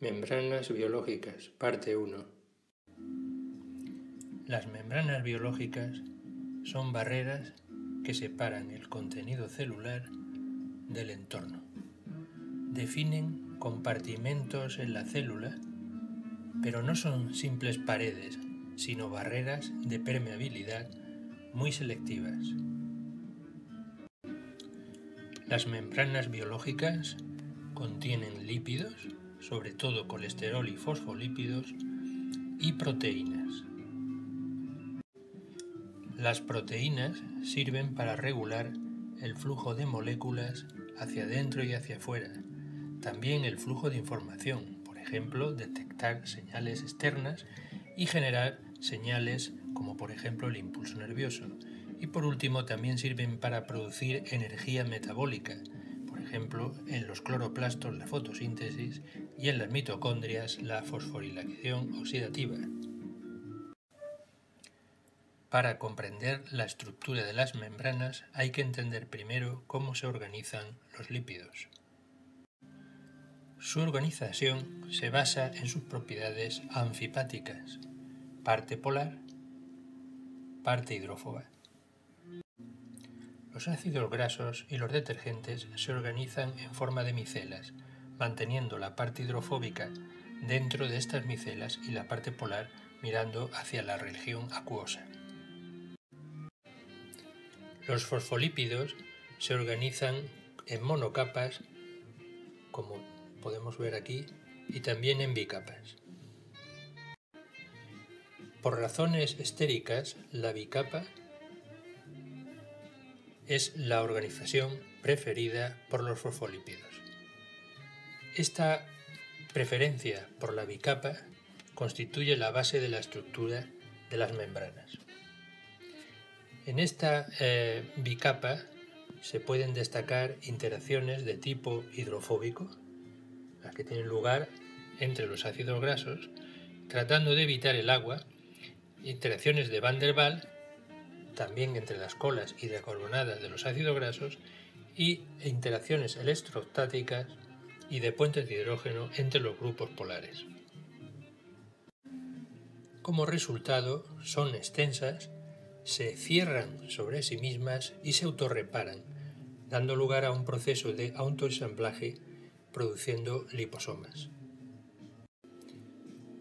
Membranas biológicas, parte 1. Las membranas biológicas son barreras que separan el contenido celular del entorno. Definen compartimentos en la célula, pero no son simples paredes, sino barreras de permeabilidad muy selectivas. Las membranas biológicas contienen lípidos, sobre todo colesterol y fosfolípidos, y proteínas. Las proteínas sirven para regular el flujo de moléculas hacia adentro y hacia afuera, también el flujo de información, por ejemplo, detectar señales externas y generar señales como por ejemplo el impulso nervioso. Y por último también sirven para producir energía metabólica, ejemplo, en los cloroplastos la fotosíntesis y en las mitocondrias la fosforilación oxidativa. Para comprender la estructura de las membranas hay que entender primero cómo se organizan los lípidos. Su organización se basa en sus propiedades anfipáticas, parte polar, parte hidrófoba. Los ácidos grasos y los detergentes se organizan en forma de micelas, manteniendo la parte hidrofóbica dentro de estas micelas y la parte polar mirando hacia la región acuosa. Los fosfolípidos se organizan en monocapas, como podemos ver aquí, y también en bicapas. Por razones estéricas, la bicapa es la organización preferida por los fosfolípidos. Esta preferencia por la bicapa constituye la base de la estructura de las membranas. En esta eh, bicapa se pueden destacar interacciones de tipo hidrofóbico, las que tienen lugar entre los ácidos grasos, tratando de evitar el agua, interacciones de Van der Waals también entre las colas hidrocarbonadas de los ácidos grasos y interacciones electrostáticas y de puentes de hidrógeno entre los grupos polares. Como resultado, son extensas, se cierran sobre sí mismas y se autorreparan, dando lugar a un proceso de autoensamblaje produciendo liposomas.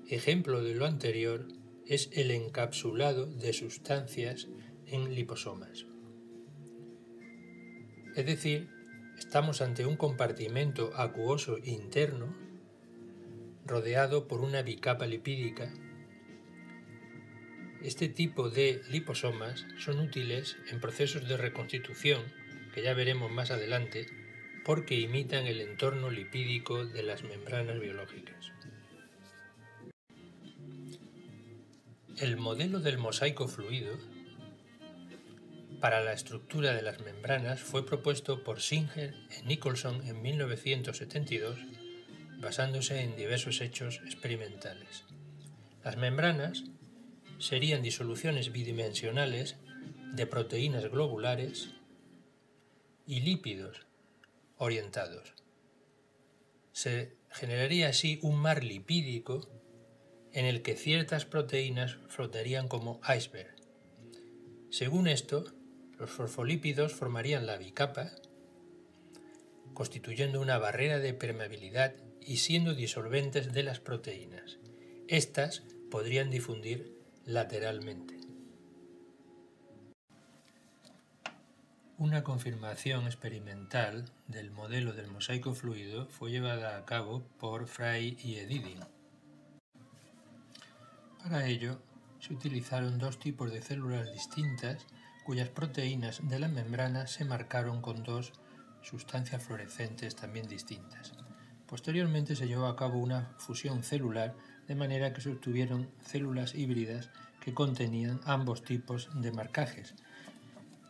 Ejemplo de lo anterior es el encapsulado de sustancias en liposomas. Es decir, estamos ante un compartimento acuoso interno rodeado por una bicapa lipídica. Este tipo de liposomas son útiles en procesos de reconstitución, que ya veremos más adelante, porque imitan el entorno lipídico de las membranas biológicas. El modelo del mosaico fluido para la estructura de las membranas fue propuesto por Singer y Nicholson en 1972, basándose en diversos hechos experimentales. Las membranas serían disoluciones bidimensionales de proteínas globulares y lípidos orientados. Se generaría así un mar lipídico en el que ciertas proteínas flotarían como iceberg. Según esto, los fosfolípidos formarían la bicapa, constituyendo una barrera de permeabilidad y siendo disolventes de las proteínas. Estas podrían difundir lateralmente. Una confirmación experimental del modelo del mosaico fluido fue llevada a cabo por Fry y Edidin. Para ello, se utilizaron dos tipos de células distintas cuyas proteínas de la membrana se marcaron con dos sustancias fluorescentes también distintas. Posteriormente se llevó a cabo una fusión celular de manera que se obtuvieron células híbridas que contenían ambos tipos de marcajes.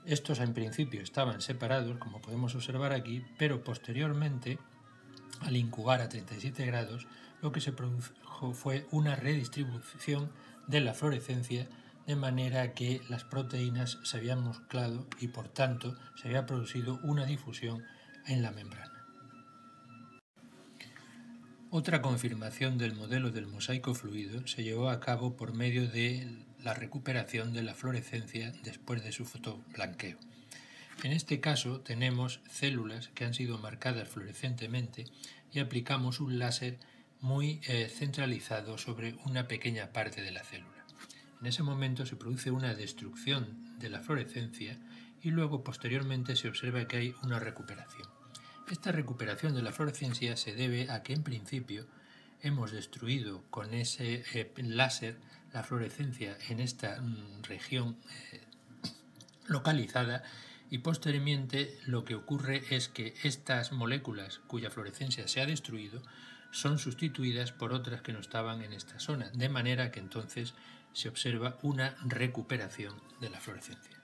Estos en principio estaban separados, como podemos observar aquí, pero posteriormente, al incubar a 37 grados, lo que se produjo fue una redistribución de la fluorescencia de manera que las proteínas se habían mezclado y por tanto se había producido una difusión en la membrana. Otra confirmación del modelo del mosaico fluido se llevó a cabo por medio de la recuperación de la fluorescencia después de su fotoblanqueo. En este caso tenemos células que han sido marcadas fluorescentemente y aplicamos un láser muy eh, centralizado sobre una pequeña parte de la célula. En ese momento se produce una destrucción de la fluorescencia y luego posteriormente se observa que hay una recuperación. Esta recuperación de la fluorescencia se debe a que en principio hemos destruido con ese eh, láser la fluorescencia en esta mm, región eh, localizada y posteriormente lo que ocurre es que estas moléculas cuya fluorescencia se ha destruido son sustituidas por otras que no estaban en esta zona, de manera que entonces se observa una recuperación de la fluorescencia.